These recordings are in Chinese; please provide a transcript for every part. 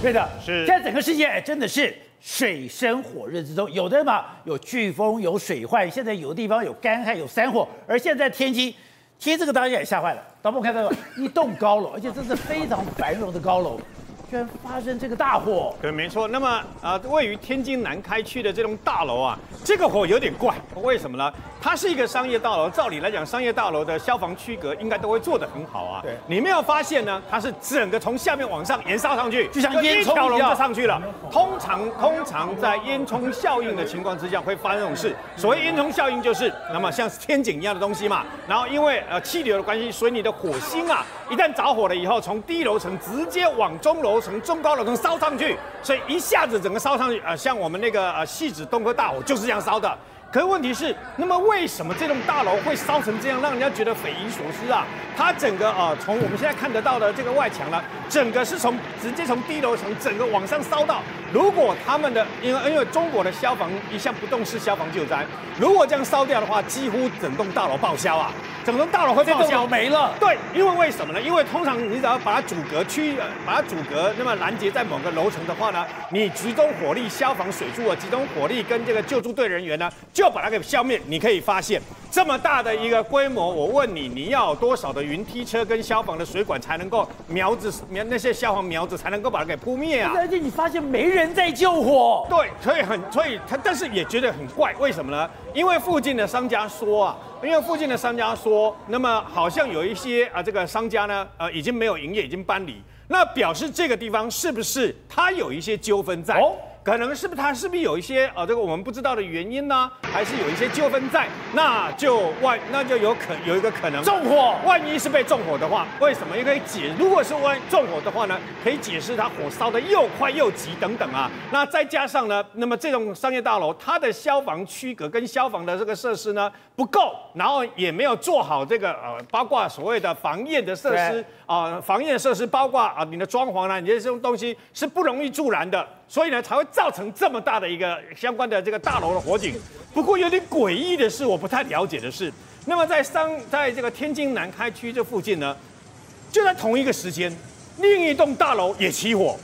对的，是现在整个世界哎，真的是水深火热之中。有的嘛有飓风，有水患，现在有的地方有干旱，有山火。而现在天津，其实这个大家也吓坏了。导播看到一栋高楼，而且这是非常繁荣的高楼。居然发生这个大火，对，没错。那么啊、呃，位于天津南开区的这栋大楼啊，这个火有点怪，为什么呢？它是一个商业大楼，照理来讲，商业大楼的消防区隔应该都会做得很好啊。对，你没有发现呢？它是整个从下面往上延烧上去，就像烟囱一样就上去了。通常，通常在烟囱效应的情况之下会发生这种事。所谓烟囱效应，就是那么像天井一样的东西嘛。然后因为呃气流的关系，所以你的火星啊，一旦着火了以后，从低楼层直接往中楼。层中高楼层烧上去，所以一下子整个烧上去，呃，像我们那个呃戏子东科大火就是这样烧的。可是问题是，那么为什么这栋大楼会烧成这样，让人家觉得匪夷所思啊？它整个呃，从我们现在看得到的这个外墙呢，整个是从直接从低楼层整个往上烧到。如果他们的，因为因为中国的消防一向不重视消防救灾，如果这样烧掉的话，几乎整栋大楼报销啊，整栋大楼会报销没了。对，因为为什么呢？因为通常你只要把它阻隔区，把它阻隔，那么拦截在某个楼层的话呢，你集中火力，消防水柱啊，集中火力跟这个救助队人员呢。就把它给消灭。你可以发现，这么大的一个规模，我问你，你要有多少的云梯车跟消防的水管才能够苗子苗那些消防苗子才能够把它给扑灭啊？而且你发现没人在救火。对，所以很，所以他但是也觉得很怪，为什么呢？因为附近的商家说啊，因为附近的商家说，那么好像有一些啊，这个商家呢，呃，已经没有营业，已经搬离，那表示这个地方是不是它有一些纠纷在？哦可能是不是他是不是有一些呃这个我们不知道的原因呢？还是有一些纠纷在？那就万那就有可有一个可能纵火。万一是被纵火的话，为什么也可以解？如果是万纵火的话呢，可以解释它火烧的又快又急等等啊。那再加上呢，那么这种商业大楼它的消防区隔跟消防的这个设施呢不够，然后也没有做好这个呃包括所谓的防焰的设施啊、呃，防焰设施包括啊你的装潢啊，你这些东西是不容易助燃的。所以呢，才会造成这么大的一个相关的这个大楼的火警。不过有点诡异的是，我不太了解的是，那么在商在这个天津南开区这附近呢，就在同一个时间，另一栋大楼也起火，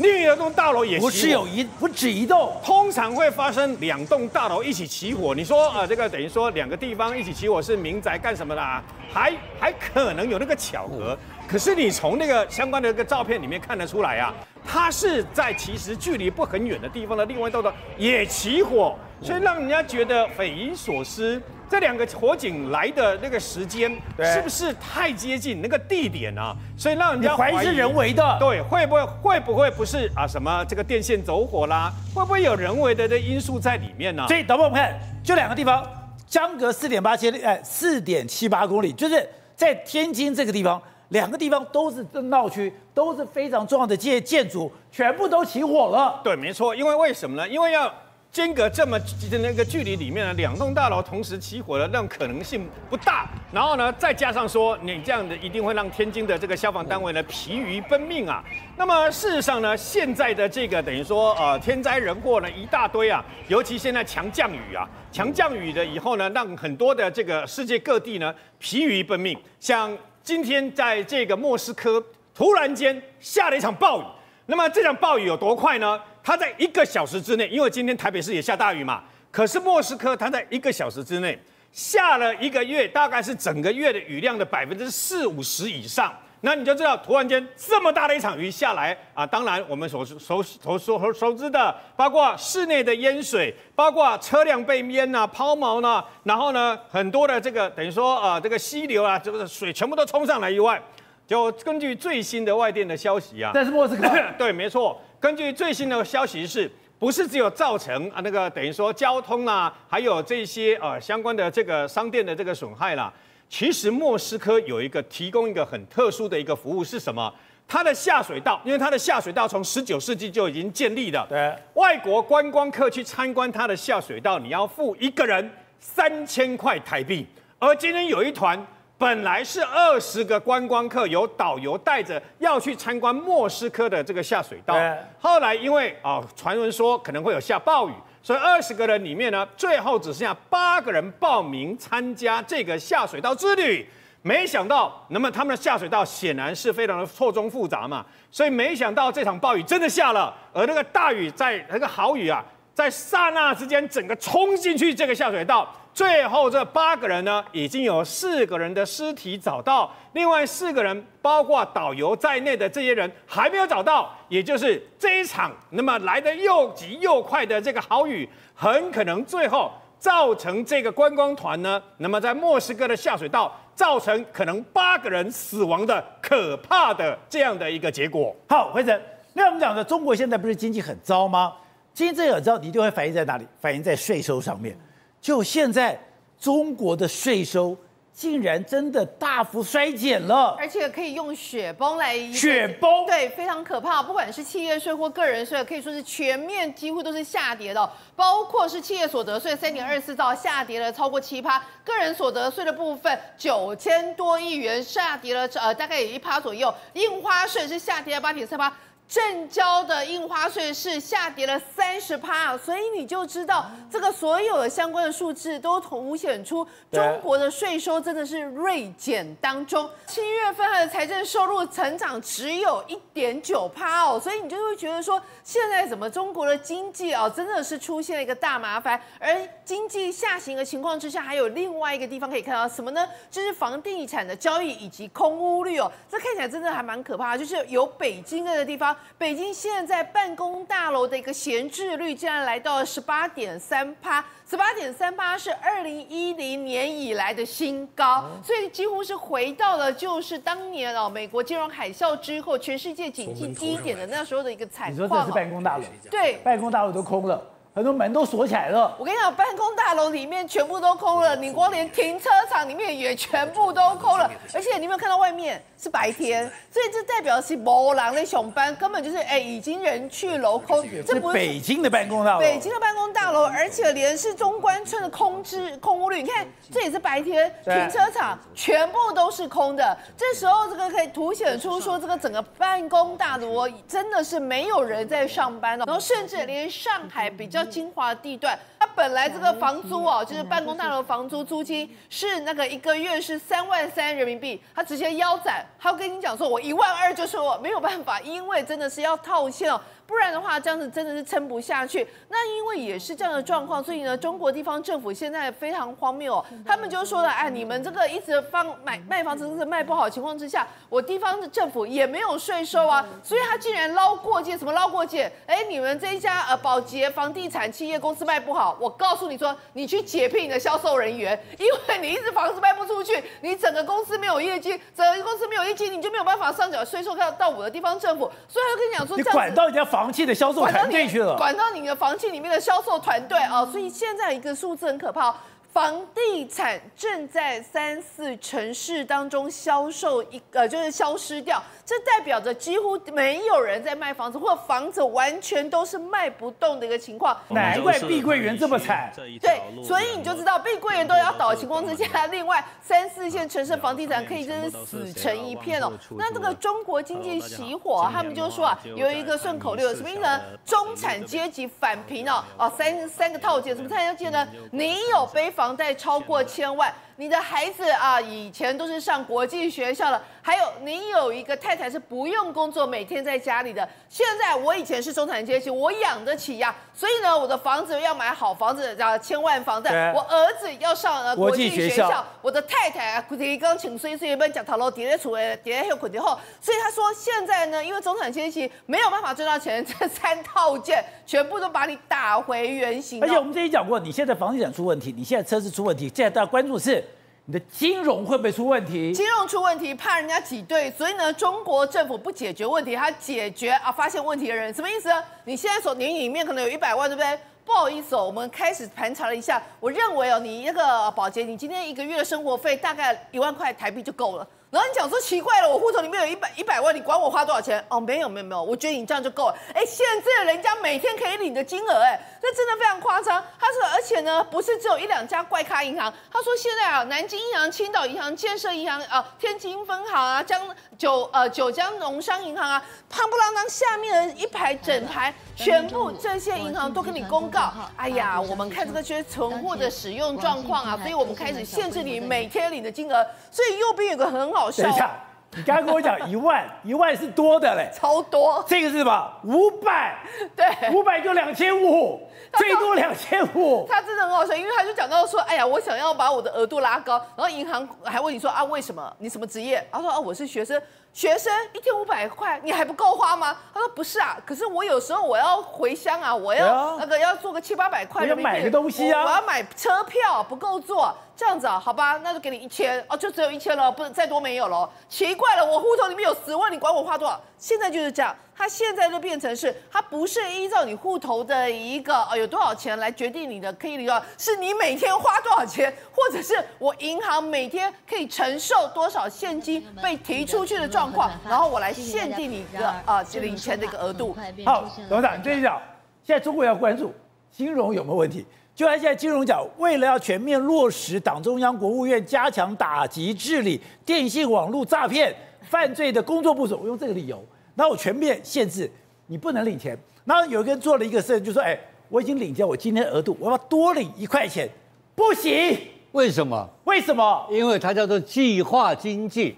另一栋大楼也起火。不是有一不止一栋，通常会发生两栋大楼一起起火。你说啊，这个等于说两个地方一起起火是民宅干什么的啊？还还可能有那个巧合。可是你从那个相关的一个照片里面看得出来啊。它是在其实距离不很远的地方的另外一栋楼也起火，所以让人家觉得匪夷所思。这两个火警来的那个时间是不是太接近那个地点啊？所以让人家怀疑，是人为的。对，会不会会不会不是啊？什么这个电线走火啦？会不会有人为的的因素在里面呢？所以导播我们看，就两个地方，相隔四点八千里，哎，四点七八公里，就是在天津这个地方。两个地方都是闹区，都是非常重要的建建筑，全部都起火了。对，没错。因为为什么呢？因为要间隔这么的那个距离里面呢，两栋大楼同时起火的那种可能性不大。然后呢，再加上说你这样的一定会让天津的这个消防单位呢疲于奔命啊。那么事实上呢，现在的这个等于说呃天灾人祸呢一大堆啊，尤其现在强降雨啊，强降雨的以后呢，让很多的这个世界各地呢疲于奔命，像。今天在这个莫斯科突然间下了一场暴雨，那么这场暴雨有多快呢？它在一个小时之内，因为今天台北市也下大雨嘛，可是莫斯科它在一个小时之内下了一个月，大概是整个月的雨量的百分之四五十以上。那你就知道，突然间这么大的一场雨下来啊！当然，我们所熟熟熟熟知的，包括室内的淹水，包括车辆被淹呐、抛锚呢，然后呢，很多的这个等于说啊，这个溪流啊，这个水全部都冲上来以外，就根据最新的外电的消息啊，但是莫斯科，对，没错。根据最新的消息是，不是只有造成啊那个等于说交通啊，还有这些呃相关的这个商店的这个损害啦。其实莫斯科有一个提供一个很特殊的一个服务是什么？它的下水道，因为它的下水道从十九世纪就已经建立了。对，外国观光客去参观它的下水道，你要付一个人三千块台币。而今天有一团，本来是二十个观光客由导游带着要去参观莫斯科的这个下水道，后来因为啊传闻说可能会有下暴雨。所以二十个人里面呢，最后只剩下八个人报名参加这个下水道之旅。没想到，那么他们的下水道显然是非常的错综复杂嘛，所以没想到这场暴雨真的下了，而那个大雨在那个豪雨啊，在刹那之间整个冲进去这个下水道。最后这八个人呢，已经有四个人的尸体找到，另外四个人，包括导游在内的这些人还没有找到，也就是这一场那么来的又急又快的这个豪雨，很可能最后造成这个观光团呢，那么在墨西哥的下水道造成可能八个人死亡的可怕的这样的一个结果。好，回成，那我们讲的中国现在不是经济很糟吗？经济很糟，你就会反映在哪里？反映在税收上面。就现在，中国的税收竟然真的大幅衰减了，而且可以用雪崩来雪崩，对，非常可怕。不管是企业税或个人税，可以说是全面几乎都是下跌的，包括是企业所得税三点二四兆下跌了超过七趴，个人所得税的部分九千多亿元下跌了呃大概有一趴左右，印花税是下跌了八点三趴。证交的印花税是下跌了三十趴，所以你就知道这个所有的相关的数字都凸显出中国的税收真的是锐减当中。七月份它的财政收入成长只有一点九趴哦，所以你就会觉得说，现在怎么中国的经济哦真的是出现了一个大麻烦，而经济下行的情况之下，还有另外一个地方可以看到什么呢？就是房地产的交易以及空屋率哦，这看起来真的还蛮可怕的，就是有北京那个地方。北京现在办公大楼的一个闲置率竟然来到了十八点三趴，十八点三趴是二零一零年以来的新高，所以几乎是回到了就是当年哦美国金融海啸之后全世界经济低点的那时候的一个惨况。你说这是办公大楼？对，办公大楼都空了。很多门都锁起来了。我跟你讲，办公大楼里面全部都空了，你光连停车场里面也全部都空了。而且你有没有看到外面是白天？所以这代表是没人在上班，根本就是哎，已经人去楼空。这不是北京的办公大楼。北京的办公大楼，而且连是中关村的空置空屋率，你看这也是白天，停车场全部都是空的。这时候这个可以凸显出说，这个整个办公大楼真的是没有人在上班了。然后甚至连上海比较。精华地段，它本来这个房租哦，就是办公大楼房租租金是那个一个月是三万三人民币，他直接腰斩，他跟你讲说，我一万二就说我没有办法，因为真的是要套现哦。不然的话，这样子真的是撑不下去。那因为也是这样的状况，所以呢，中国地方政府现在非常荒谬哦。他们就说了，哎，你们这个一直放买卖房子是卖不好情况之下，我地方的政府也没有税收啊，所以他竟然捞过界，什么捞过界？哎，你们这一家呃保洁房地产企业公司卖不好，我告诉你说，你去解聘你的销售人员，因为你一直房子卖不出去，你整个公司没有业绩，整个公司没有业绩，你就没有办法上缴税收到到我的地方政府。所以他就跟你讲说，你管到人家房。房企的销售团队去了，管到你的房企里面的销售团队啊，所以现在一个数字很可怕。房地产正在三四城市当中销售一呃，就是消失掉，这代表着几乎没有人在卖房子，或房子完全都是卖不动的一个情况。难怪碧桂园这么惨。对，所以你就知道碧桂园都要倒的情况之下，另外三四线城市房地产可以真是死成一片哦。那这个中国经济熄火，他们就说啊，有一个顺口溜，什么意思呢？中产阶级返贫哦，哦，三三个套件，什么套件呢？你有背房贷超过千万。你的孩子啊，以前都是上国际学校的，还有你有一个太太是不用工作，每天在家里的。现在我以前是中产阶级，我养得起呀，所以呢，我的房子要买好房子，啊，千万房贷。我儿子要上呃国际学校，我的太太啊，提刚请岁岁一讲塔罗叠在出来，叠在后捆后。所以他说现在呢，因为中产阶级没有办法赚到钱，这三套件全部都把你打回原形。而且我们之前讲过，你现在房地产出问题，你现在车子出问题，现在大家关注是。你的金融会不会出问题？金融出问题，怕人家挤兑，所以呢，中国政府不解决问题，他解决啊发现问题的人，什么意思？你现在所你里面可能有一百万，对不对？不好意思哦，我们开始盘查了一下，我认为哦，你那个保洁，你今天一个月的生活费大概一万块台币就够了。然后你讲说奇怪了，我户头里面有一百一百万，你管我花多少钱？哦，没有没有没有，我觉得你这样就够了。哎，现在人家每天可以领的金额，哎，这真的非常夸张。他说，而且呢，不是只有一两家怪咖银行。他说现在啊，南京银行、青岛银行、建设银行啊、天津分行啊、江九呃九江农商银行啊，胖不啷当下面的一排整排，全部这些银行都跟你公告，哎呀，我们看这个些存货的使用状况啊，所以我们开始限制你每天领的金额。所以右边有个很好。等一下，你刚刚跟我讲一万，一万是多的嘞，超多。这个是什么？五百，对，五百就两千五，最多两千五。他真的很好笑，因为他就讲到说，哎呀，我想要把我的额度拉高，然后银行还问你说啊，为什么？你什么职业？他说啊，我是学生。学生一千五百块，你还不够花吗？他说不是啊，可是我有时候我要回乡啊，我要那个要做个七八百块，要买个东西啊，我要买车票不够坐，这样子啊，好吧，那就给你一千哦，就只有一千了，不能再多没有了。奇怪了，我户头里面有十万，你管我花多少？现在就是这样。它现在就变成是，它不是依照你户头的一个呃有多少钱来决定你的可以领到，是你每天花多少钱，或者是我银行每天可以承受多少现金被提出去的状况，然后我来限定你的啊领钱的一个额度。好，董事长，你这一讲，现在中国要关注金融有没有问题？就按现在金融讲，为了要全面落实党中央、国务院加强打击治理电信网络诈骗犯罪的工作部署，我用这个理由。那我全面限制你不能领钱。然后有一个人做了一个事，就说：“哎，我已经领掉我今天额度，我要多领一块钱，不行。为什么？为什么？因为它叫做计划经济。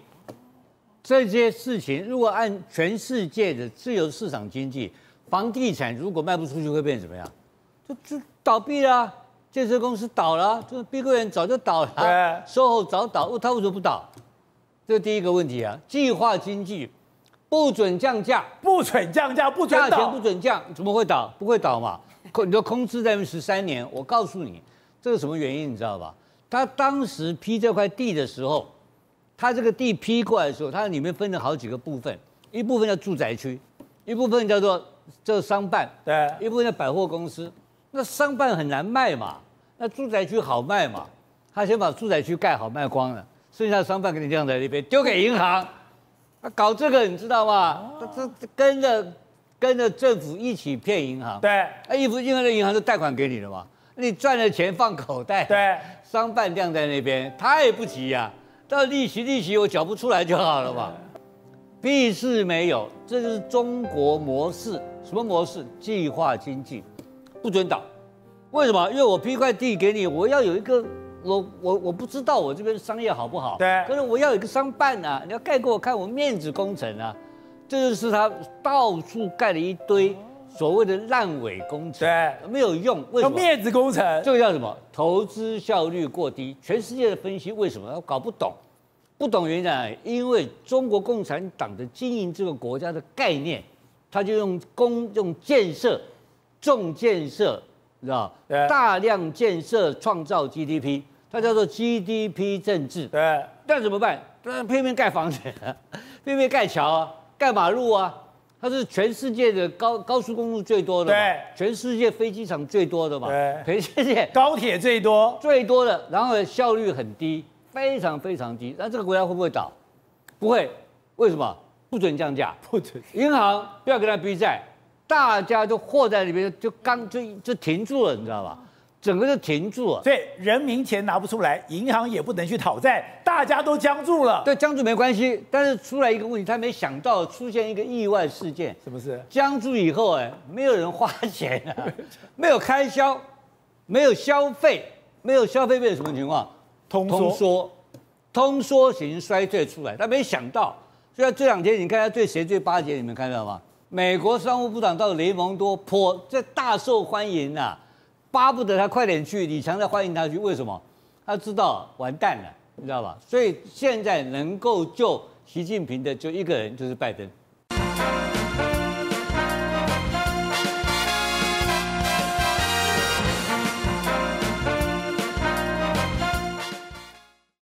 这些事情如果按全世界的自由市场经济，房地产如果卖不出去会变成怎么样？就就倒闭了，建设公司倒了，就碧桂园早就倒了，对，SOHO 早倒，他为什么不倒？这是第一个问题啊，计划经济。不准降价，不准降价，不准倒，价钱不准降，怎么会倒？不会倒嘛？空，你说空置在那十三年，我告诉你，这是什么原因，你知道吧？他当时批这块地的时候，他这个地批过来的时候，它里面分了好几个部分，一部分叫住宅区，一部分叫做这个商办，对，一部分叫百货公司。那商办很难卖嘛，那住宅区好卖嘛？他先把住宅区盖好卖光了，剩下的商办给你晾在那边，丢给银行。他搞这个你知道吗？他这跟着跟着政府一起骗银行。对，啊，一不因为那银行是贷款给你了嘛，你赚了钱放口袋。对，商办晾在那边，他也不急呀，到利息利息我缴不出来就好了嘛。屁事没有，这就是中国模式。什么模式？计划经济，不准倒。为什么？因为我批块地给你，我要有一个。我我我不知道我这边商业好不好，对，可是我要有一个商办啊，你要盖给我看，我面子工程啊，这就是他到处盖了一堆所谓的烂尾工程，对，没有用，为什么？面子工程，这个叫什么？投资效率过低。全世界的分析为什么？他搞不懂，不懂原因在，因为中国共产党的经营这个国家的概念，他就用公用建设，重建设，你知道？对，大量建设创造 GDP。它叫做 GDP 政治，对，那怎么办？那偏偏盖房子，偏偏盖桥啊，盖马路啊，它是全世界的高高速公路最多的，对，全世界飞机场最多的嘛，对，全世界高铁最多最多的，然后效率很低，非常非常低。那这个国家会不会倒？不会，为什么？不准降价，不准，银行不要跟他逼债，大家就和在里面，就刚就就停住了，你知道吧？整个就停住了，所以人民钱拿不出来，银行也不能去讨债，大家都僵住了。对，僵住没关系，但是出来一个问题，他没想到出现一个意外事件。是不是？僵住以后，哎，没有人花钱啊，没有开销，没有消费，没有消费变成什么情况？通通缩，通缩型衰退出来。他没想到，所以这两天你看他对谁最巴结？你们看到吗？美国商务部长到雷蒙多，坡这大受欢迎啊。巴不得他快点去，李强在欢迎他去。为什么？他知道完蛋了，你知道吧？所以现在能够救习近平的就一个人，就是拜登。